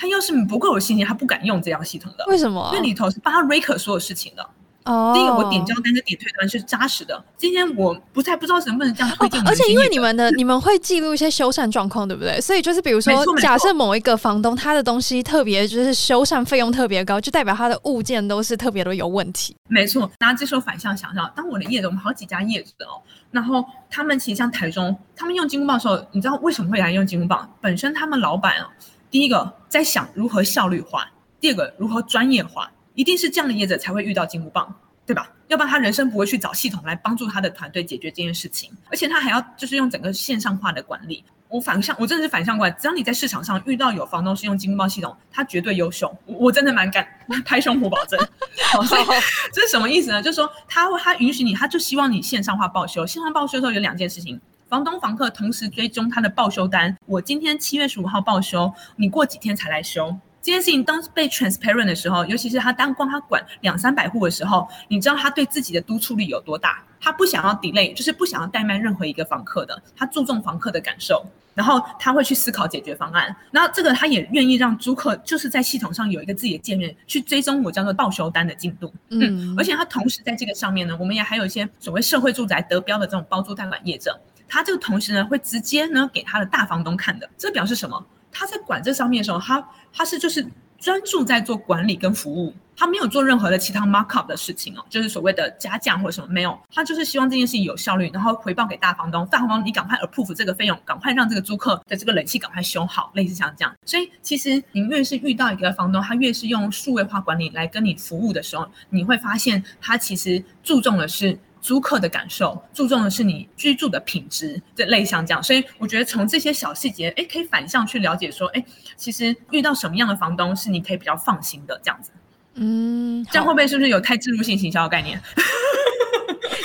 他要是不够有信心，他不敢用这样系统的。为什么？因为里头是帮他 rake 所有事情的。哦。第一个，我点交单跟点退单是扎实的。今天我不太不知道能不能这样推荐、哦。而且因为你们的你们会记录一些修缮状况，对不对？所以就是比如说，假设某一个房东他的东西特别就是修缮费用特别高，就代表他的物件都是特别的有问题。没错。大家这时候反向想想，当我的业主，我们好几家业主哦，然后他们其实像台中，他们用金箍棒的时候，你知道为什么会来用金箍棒？本身他们老板啊。第一个在想如何效率化，第二个如何专业化，一定是这样的业者才会遇到金箍棒，对吧？要不然他人生不会去找系统来帮助他的团队解决这件事情，而且他还要就是用整个线上化的管理。我反向，我真的是反向过来，只要你在市场上遇到有房东是用金箍棒系统，他绝对优秀，我真的蛮敢 [laughs] 拍胸脯保证。[laughs] 好，所以 [laughs] 这是什么意思呢？就是说他他允许你，他就希望你线上化报修。线上报修的时候有两件事情。房东、房客同时追踪他的报修单。我今天七月十五号报修，你过几天才来修？这件事情当被 transparent 的时候，尤其是他当光他管两三百户的时候，你知道他对自己的督促力有多大？他不想要 delay，就是不想要怠慢任何一个房客的，他注重房客的感受，然后他会去思考解决方案。然后这个他也愿意让租客就是在系统上有一个自己的界面去追踪我叫做报修单的进度。嗯，而且他同时在这个上面呢，我们也还有一些所谓社会住宅得标的这种包租代管业者。他这个同时呢，会直接呢给他的大房东看的，这表示什么？他在管这上面的时候，他他是就是专注在做管理跟服务，他没有做任何的其他 markup 的事情哦，就是所谓的加价或者什么没有，他就是希望这件事情有效率，然后回报给大房东，大房东你赶快 approve 这个费用，赶快让这个租客的这个冷气赶快修好，类似像这样。所以其实你越是遇到一个房东，他越是用数位化管理来跟你服务的时候，你会发现他其实注重的是。租客的感受，注重的是你居住的品质，这类像这样，所以我觉得从这些小细节，哎，可以反向去了解说，哎，其实遇到什么样的房东是你可以比较放心的这样子。嗯，这样会不会是不是有太植入性行销的概念？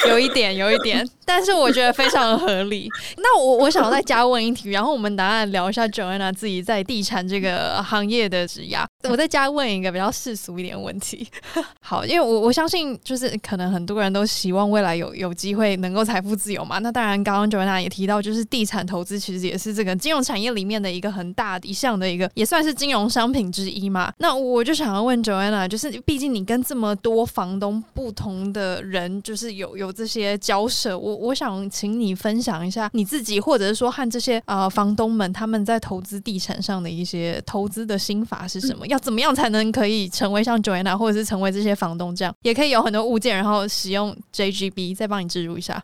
有一点，有一点，但是我觉得非常合理。那我我想要再加问一题，然后我们答案聊一下 Joanna 自己在地产这个行业的职涯。我再加问一个比较世俗一点问题。[laughs] 好，因为我我相信，就是可能很多人都希望未来有有机会能够财富自由嘛。那当然，刚刚 Joanna 也提到，就是地产投资其实也是这个金融产业里面的一个很大的一项的一个，也算是金融商品之一嘛。那我就想要问 Joanna，就是毕竟你跟这么多房东不同的人，就是有有这些交涉，我我想请你分享一下你自己，或者是说和这些呃房东们他们在投资地产上的一些投资的心法是什么？要怎么样才能可以成为像 Joanna，或者是成为这些房东这样，也可以有很多物件，然后使用 JGB 再帮你植入一下。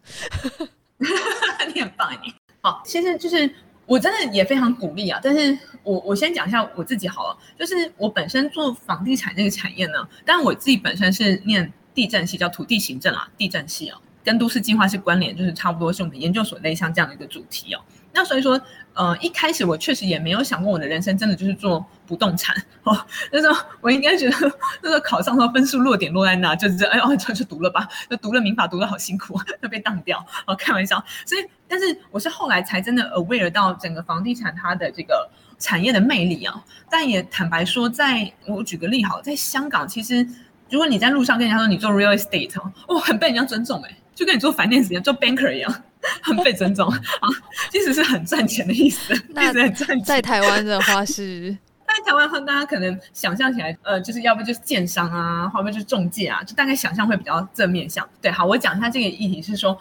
[laughs] 你很棒，你好。其实就是我真的也非常鼓励啊。但是我我先讲一下我自己好了，就是我本身做房地产这个产业呢，但我自己本身是念地政系，叫土地行政啊，地政系啊，跟都市计划是关联，就是差不多是我们研究所类像这样的一个主题哦。那所以说，呃，一开始我确实也没有想过我的人生真的就是做不动产哦。[laughs] 那时候我应该觉得，那时候考上的分数落点落在那，就是哎呦，就就读了吧，[laughs] 就读了民法，读得好辛苦，就被当掉。哦，开玩笑。所以，但是我是后来才真的 aware 到整个房地产它的这个产业的魅力啊。但也坦白说，在我举个例好，在香港，其实如果你在路上跟人家说你做 real estate 哦，很被人家尊重哎，就跟你做 finance 一样，做 banker 一样。很被尊重啊，其实是很赚钱的意思。那在台湾的话是，[laughs] 在台湾的话，大家可能想象起来，呃，就是要不就是建商啊，要不就是中介啊，就大概想象会比较正面向。对，好，我讲一下这个议题是说，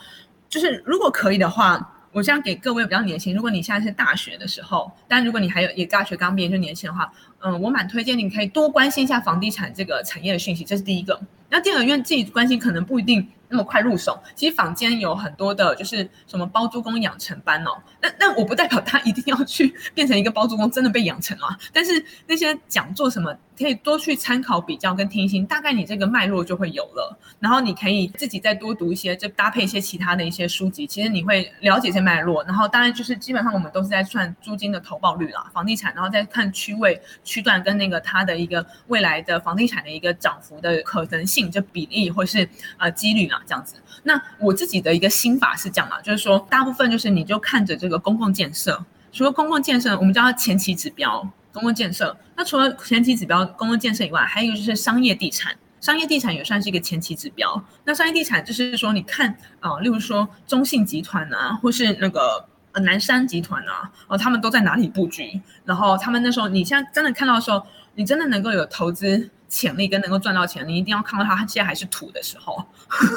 就是如果可以的话。我这样给各位比较年轻，如果你现在是大学的时候，但如果你还有也大学刚毕业就年轻的话，嗯，我蛮推荐你可以多关心一下房地产这个产业的讯息，这是第一个。那第二个，因为自己关心可能不一定那么快入手，其实坊间有很多的，就是什么包租公养成班哦。那那我不代表他一定要去变成一个包租公，真的被养成啊。但是那些讲座什么，可以多去参考比较跟听听，大概你这个脉络就会有了。然后你可以自己再多读一些，就搭配一些其他的一些书籍，其实你会了解一些脉络。然后当然就是基本上我们都是在算租金的投报率啦，房地产，然后再看区位、区段跟那个它的一个未来的房地产的一个涨幅的可能性，就比例或是呃几率啊这样子。那我自己的一个心法是这样啊，就是说大部分就是你就看着这个公共建设，除了公共建设，我们叫它前期指标，公共建设。那除了前期指标公共建设以外，还有一个就是商业地产，商业地产也算是一个前期指标。那商业地产就是说，你看啊、呃，例如说中信集团啊，或是那个呃南山集团啊，哦，他们都在哪里布局？然后他们那时候，你现在真的看到的时候，你真的能够有投资潜力跟能够赚到钱，你一定要看到它，它现在还是土的时候，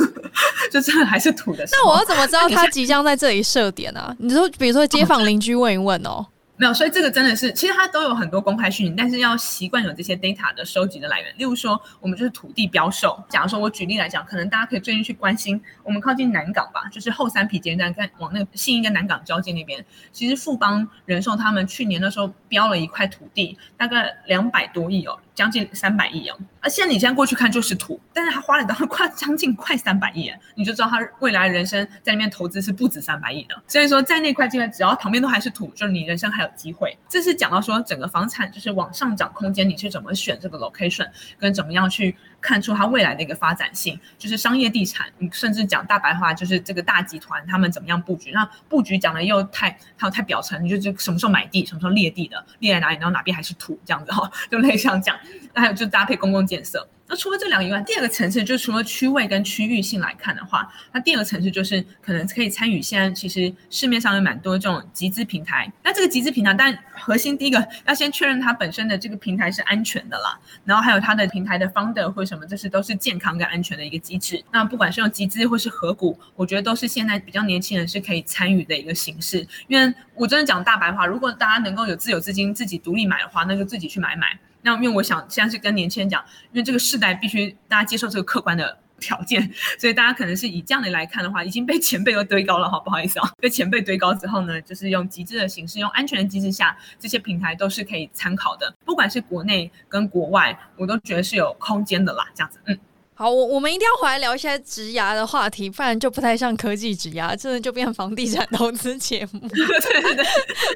[laughs] 就真的还是土的时候。那我要怎么知道它即将在这里设点啊？你说，比如说街坊邻居问一问哦。没有，所以这个真的是，其实它都有很多公开讯息，但是要习惯有这些 data 的收集的来源。例如说，我们就是土地标售。假如说我举例来讲，可能大家可以最近去关心，我们靠近南港吧，就是后三皮捷运站，在往那个信义跟南港交界那边，其实富邦人寿他们去年的时候标了一块土地，大概两百多亿哦。将近三百亿哦，而现在你现在过去看就是土，但是他花了到 [laughs] 快将近快三百亿，你就知道他未来人生在那边投资是不止三百亿的。所以说在那块地方，只要旁边都还是土，就是你人生还有机会。这是讲到说整个房产就是往上涨空间，你去怎么选这个 location，跟怎么样去。看出它未来的一个发展性，就是商业地产，你甚至讲大白话，就是这个大集团他们怎么样布局。那布局讲的又太，还有太表层，你就就什么时候买地，什么时候裂地的，裂在哪里，然后哪边还是土这样子哈，就类似这样讲。那还有就搭配公共建设。那除了这两个以外，第二个层次就除了区位跟区域性来看的话，那第二个层次就是可能可以参与现在其实市面上有蛮多这种集资平台。那这个集资平台，但核心第一个要先确认它本身的这个平台是安全的啦，然后还有它的平台的 founder 或什么，这是都是健康跟安全的一个机制。那不管是用集资或是合股，我觉得都是现在比较年轻人是可以参与的一个形式。因为我真的讲大白话，如果大家能够有自有资金自己独立买的话，那就自己去买买。那因为我想现在是跟年轻人讲，因为这个世代必须大家接受这个客观的条件，[laughs] 所以大家可能是以这样的来看的话，已经被前辈都堆高了哈，不好意思啊，被前辈堆高之后呢，就是用极致的形式，用安全的机制下，这些平台都是可以参考的，不管是国内跟国外，我都觉得是有空间的啦，这样子，嗯。好，我我们一定要回来聊一些职涯的话题，不然就不太像科技职涯，真的就变房地产投资节目。对对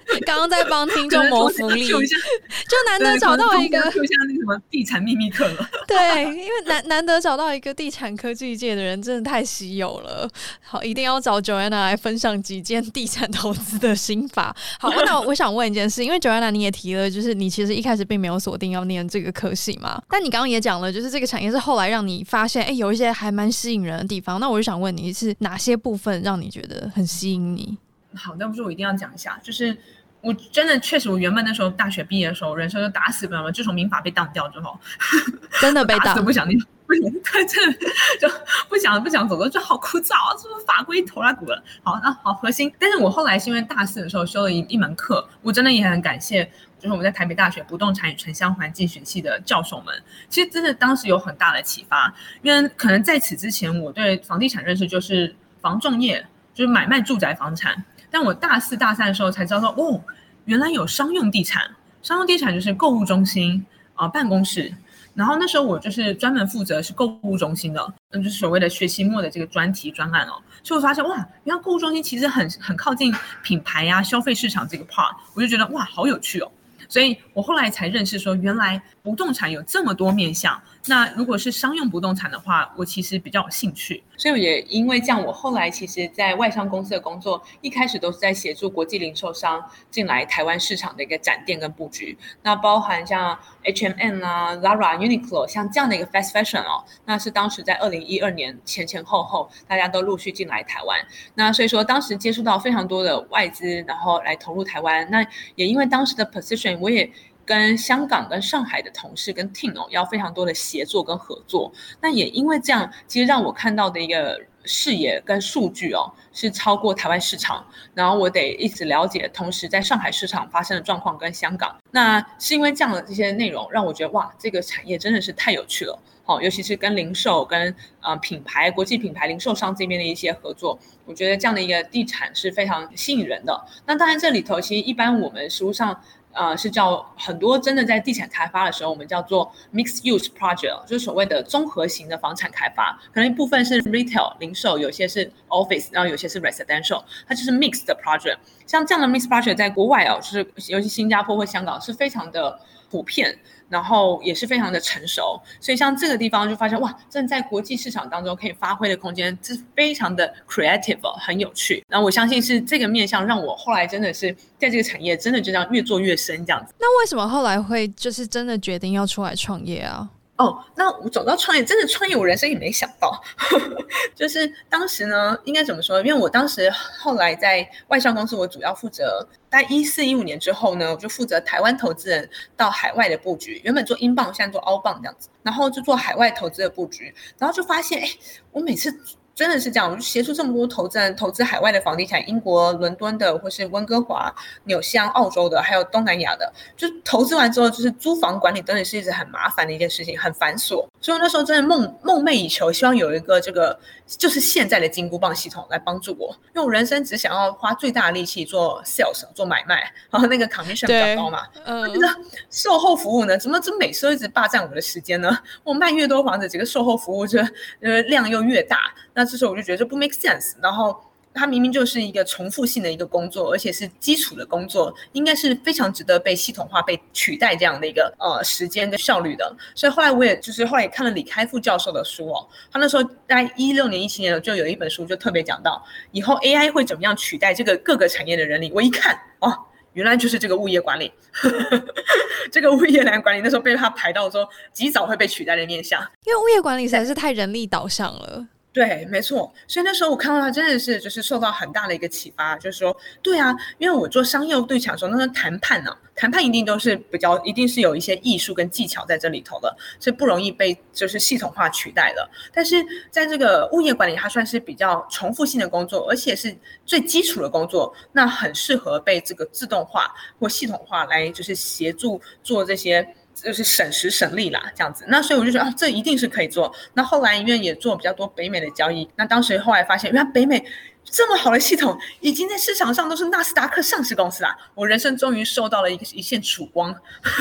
对，刚刚在帮听众谋福利，就难得找到一个，就像那个什么地产秘密课了。对，因为难难得找到一个地产科技界的人，真的太稀有了。好，一定要找 Joanna 来分享几件地产投资的心法。好，那我想问一件事，因为 Joanna 你也提了，就是你其实一开始并没有锁定要念这个科系嘛，但你刚刚也讲了，就是这个产业是后来让你。发现哎，有一些还蛮吸引人的地方，那我就想问你是哪些部分让你觉得很吸引你？好，那不是我一定要讲一下，就是我真的确实，我原本那时候大学毕业的时候，人生就打死不了，自从民法被当掉之后，[laughs] [laughs] 真的被当，打死不想念，不想，真的就不想不想走了，就好枯燥啊，这么法规头拉骨了。好，那好核心，但是我后来是因为大四的时候修了一一门课，我真的也很感谢。就是我们在台北大学不动产与城乡环境学系的教授们，其实真的当时有很大的启发，因为可能在此之前我对房地产认识就是房仲业，就是买卖住宅房产，但我大四大三的时候才知道说，哦，原来有商用地产，商用地产就是购物中心啊、办公室，然后那时候我就是专门负责是购物中心的，那就是所谓的学期末的这个专题专案哦，所以我发现哇，原来购物中心其实很很靠近品牌呀、消费市场这个 part，我就觉得哇，好有趣哦。所以我后来才认识说，原来不动产有这么多面向，那如果是商用不动产的话，我其实比较有兴趣。所以也因为这样，我后来其实，在外商公司的工作，一开始都是在协助国际零售商进来台湾市场的一个展店跟布局。那包含像 H&M 啊、Zara、Uniqlo 像这样的一个 fast fashion 哦，那是当时在二零一二年前前后后，大家都陆续进来台湾。那所以说，当时接触到非常多的外资，然后来投入台湾。那也因为当时的 position，我也。跟香港、跟上海的同事跟 team 哦，要非常多的协作跟合作。那也因为这样，其实让我看到的一个视野跟数据哦，是超过台湾市场。然后我得一直了解，同时在上海市场发生的状况跟香港。那是因为这样的这些内容，让我觉得哇，这个产业真的是太有趣了。好，尤其是跟零售、跟呃品牌、国际品牌零售商这边的一些合作，我觉得这样的一个地产是非常吸引人的。那当然这里头其实一般我们实务上。呃，是叫很多真的在地产开发的时候，我们叫做 mixed use project，就是所谓的综合型的房产开发。可能一部分是 retail 零售，有些是 office，然后有些是 residential，它就是 mixed 的 project。像这样的 mixed project 在国外哦，就是尤其新加坡或香港是非常的普遍。然后也是非常的成熟，所以像这个地方就发现哇，真的在国际市场当中可以发挥的空间是非常的 creative，很有趣。然后我相信是这个面向让我后来真的是在这个产业真的就这样越做越深这样子。那为什么后来会就是真的决定要出来创业啊？哦，那我走到创业，真的创业，我人生也没想到，[laughs] 就是当时呢，应该怎么说？因为我当时后来在外商公司，我主要负责，在一四一五年之后呢，我就负责台湾投资人到海外的布局，原本做英镑，现在做澳镑这样子，然后就做海外投资的布局，然后就发现，哎，我每次。真的是这样，我就协助这么多投资人投资海外的房地产，英国伦敦的，或是温哥华、纽西兰、澳洲的，还有东南亚的，就投资完之后，就是租房管理真的是一直很麻烦的一件事情，很繁琐。所以那时候真的梦梦寐以求，希望有一个这个就是现在的金箍棒系统来帮助我，因为我人生只想要花最大的力气做 sales 做买卖，然后那个 commission 比较高嘛。嗯。那个售后服务呢，怎么这每次都一直霸占我的时间呢？[laughs] 我卖越多房子，这个售后服务就呃量又越大。那这时候我就觉得这不 make sense，然后它明明就是一个重复性的一个工作，而且是基础的工作，应该是非常值得被系统化、被取代这样的一个呃时间跟效率的。所以后来我也就是后来也看了李开复教授的书哦，他那时候在一六年、一七年就有一本书就特别讲到以后 AI 会怎么样取代这个各个产业的人力。我一看哦，原来就是这个物业管理，[laughs] 这个物业来管理那时候被他排到说极早会被取代的面向，因为物业管理实在是太人力导向了。对，没错。所以那时候我看到他真的是就是受到很大的一个启发，就是说，对啊，因为我做商业对抢的时候，那个谈判呢、谈判一定都是比较，一定是有一些艺术跟技巧在这里头的，是不容易被就是系统化取代的。但是在这个物业管理，它算是比较重复性的工作，而且是最基础的工作，那很适合被这个自动化或系统化来就是协助做这些。就是省时省力啦，这样子。那所以我就觉得啊，这一定是可以做。那后来因为也做比较多北美的交易，那当时后来发现，原来北美这么好的系统，已经在市场上都是纳斯达克上市公司啦。我人生终于受到了一个一线曙光。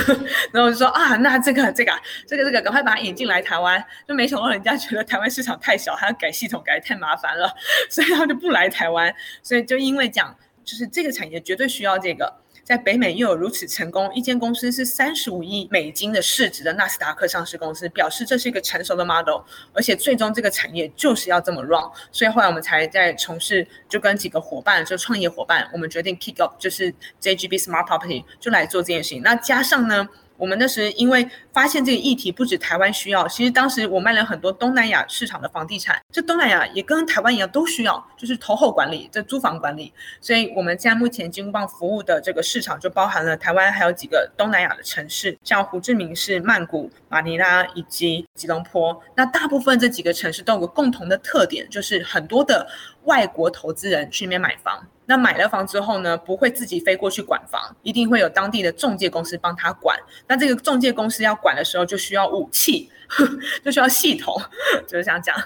[laughs] 然后我就说啊，那这个这个这个这个，赶快把它引进来台湾。就没想到人家觉得台湾市场太小，还要改系统，改得太麻烦了，[laughs] 所以他就不来台湾。所以就因为讲，就是这个产业绝对需要这个。在北美又有如此成功，一间公司是三十五亿美金的市值的纳斯达克上市公司，表示这是一个成熟的 model，而且最终这个产业就是要这么 run，所以后来我们才在从事，就跟几个伙伴，就创业伙伴，我们决定 kick off，就是 JGB Smart Property 就来做这件事情，那加上呢。我们那时因为发现这个议题不止台湾需要，其实当时我卖了很多东南亚市场的房地产，这东南亚也跟台湾一样都需要，就是投后管理、这租房管理。所以我们现在目前金箍棒服务的这个市场就包含了台湾还有几个东南亚的城市，像胡志明市、曼谷、马尼拉以及吉隆坡。那大部分这几个城市都有个共同的特点，就是很多的外国投资人去那边买房。那买了房之后呢，不会自己飞过去管房，一定会有当地的中介公司帮他管。那这个中介公司要管的时候，就需要武器，[laughs] 就需要系统，[laughs] 就是这样讲。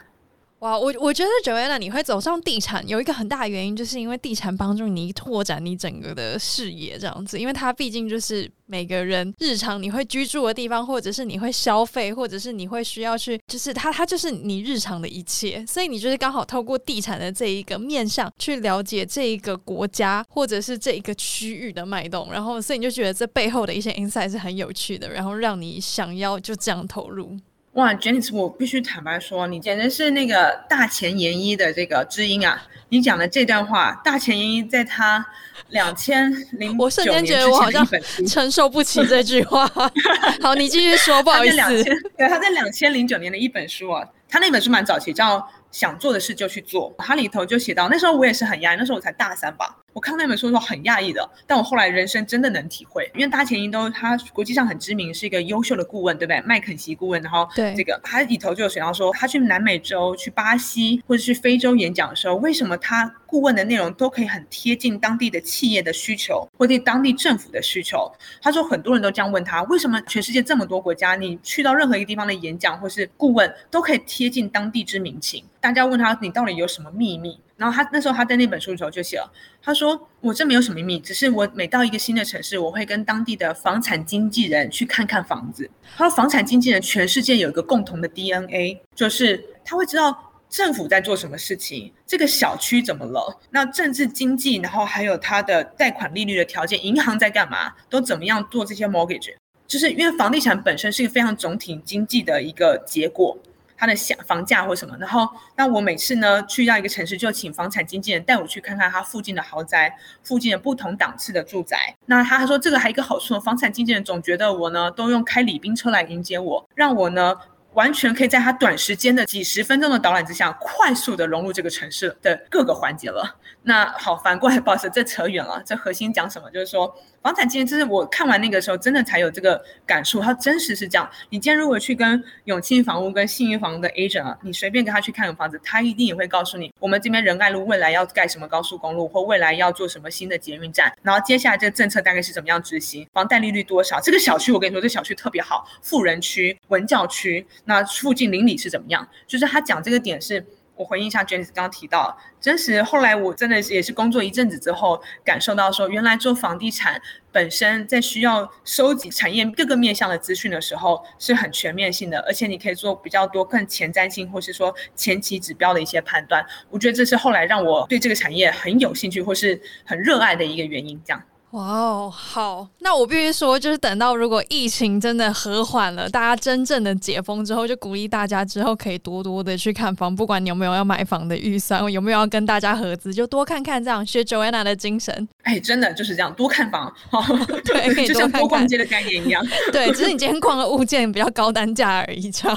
哇，我我觉得 Joanna 你会走上地产，有一个很大的原因，就是因为地产帮助你拓展你整个的视野，这样子。因为它毕竟就是每个人日常你会居住的地方，或者是你会消费，或者是你会需要去，就是它它就是你日常的一切。所以你就是刚好透过地产的这一个面向去了解这一个国家或者是这一个区域的脉动，然后所以你就觉得这背后的一些 insight 是很有趣的，然后让你想要就这样投入。哇，Janice，我必须坦白说，你简直是那个大前研一的这个知音啊！你讲的这段话，大前研一在他两千零，我瞬间觉得我好像承受不起这句话。[laughs] 好，你继续说，不好意思。对，他在两千零九年的一本书啊，他那本书蛮早期，叫。想做的事就去做，他里头就写到，那时候我也是很压抑，那时候我才大三吧。我看到那本书的时候很讶异的，但我后来人生真的能体会，因为大前研一都他国际上很知名，是一个优秀的顾问，对不对？麦肯锡顾问，然后对这个他里头就有写到说，他去南美洲、去巴西或者去非洲演讲的时候，为什么他顾问的内容都可以很贴近当地的企业的需求，或者当地政府的需求？他说很多人都这样问他，为什么全世界这么多国家，你去到任何一个地方的演讲或是顾问都可以贴近当地之民情？大家问他，你到底有什么秘密？然后他那时候他在那本书的时候就写了，他说我这没有什么秘密，只是我每到一个新的城市，我会跟当地的房产经纪人去看看房子。他说房产经纪人全世界有一个共同的 DNA，就是他会知道政府在做什么事情，这个小区怎么了，那政治经济，然后还有他的贷款利率的条件，银行在干嘛，都怎么样做这些 mortgage，就是因为房地产本身是一个非常总体经济的一个结果。他的价房价或什么，然后那我每次呢去到一个城市，就请房产经纪人带我去看看他附近的豪宅，附近的不同档次的住宅。那他还说这个还有一个好处，房产经纪人总觉得我呢都用开礼宾车来迎接我，让我呢完全可以在他短时间的几十分钟的导览之下，快速的融入这个城市的各个环节了。那好，反过来，不好意思，这扯远了。[laughs] 这核心讲什么？就是说。房产经纪，就是我看完那个时候，真的才有这个感触。它真实是这样。你今天如果去跟永庆房屋、跟信义房屋的 agent 啊，你随便跟他去看个房子，他一定也会告诉你，我们这边仁爱路未来要盖什么高速公路，或未来要做什么新的捷运站，然后接下来这个政策大概是怎么样执行，房贷利率多少，这个小区我跟你说，这小区特别好，富人区、文教区，那附近邻里是怎么样？就是他讲这个点是。我回应一下，Janice 刚刚提到，真实后来我真的也是工作一阵子之后，感受到说，原来做房地产本身在需要收集产业各个面向的资讯的时候，是很全面性的，而且你可以做比较多更前瞻性，或是说前期指标的一些判断。我觉得这是后来让我对这个产业很有兴趣，或是很热爱的一个原因。这样。哇哦，好，那我必须说，就是等到如果疫情真的和缓了，大家真正的解封之后，就鼓励大家之后可以多多的去看房，不管你有没有要买房的预算，有没有要跟大家合资，就多看看，这样学 Joanna 的精神。哎，真的就是这样，多看房，[laughs] 对，[laughs] 就像多逛街的概念一样。[laughs] 对，只是你今天逛的物件比较高单价而已，这样。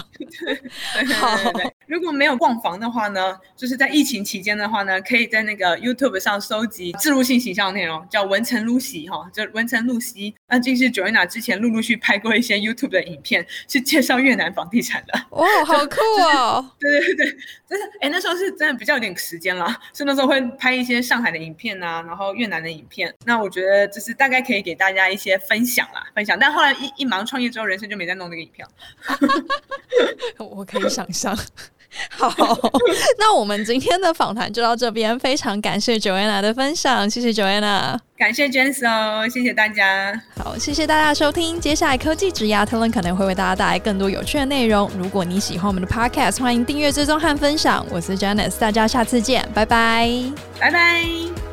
好，如果没有逛房的话呢，就是在疫情期间的话呢，可以在那个 YouTube 上收集置入性形象内容，叫文成露西哈，就文成露西。那这是 Joanna 之前陆陆续续拍过一些 YouTube 的影片，是介绍越南房地产的。哇，好酷哦！对 [laughs] 对对，就是哎，那时候是真的比较有点时间啦，所以那时候会拍一些上海的影片啊，然后越南的影片。那我觉得就是大概可以给大家一些分享啦，分享。但后来一一忙创业之后，人生就没再弄那个影片。[laughs] 我可以想象。[laughs] 好，[laughs] 那我们今天的访谈就到这边，非常感谢 Joanna 的分享，谢谢 Joanna，感谢 Janice 哦，谢谢大家。好，谢谢大家收听，接下来科技职涯讨论可能会为大家带来更多有趣的内容。如果你喜欢我们的 Podcast，欢迎订阅、追踪和分享。我是 Janice，大家下次见，拜拜，拜拜。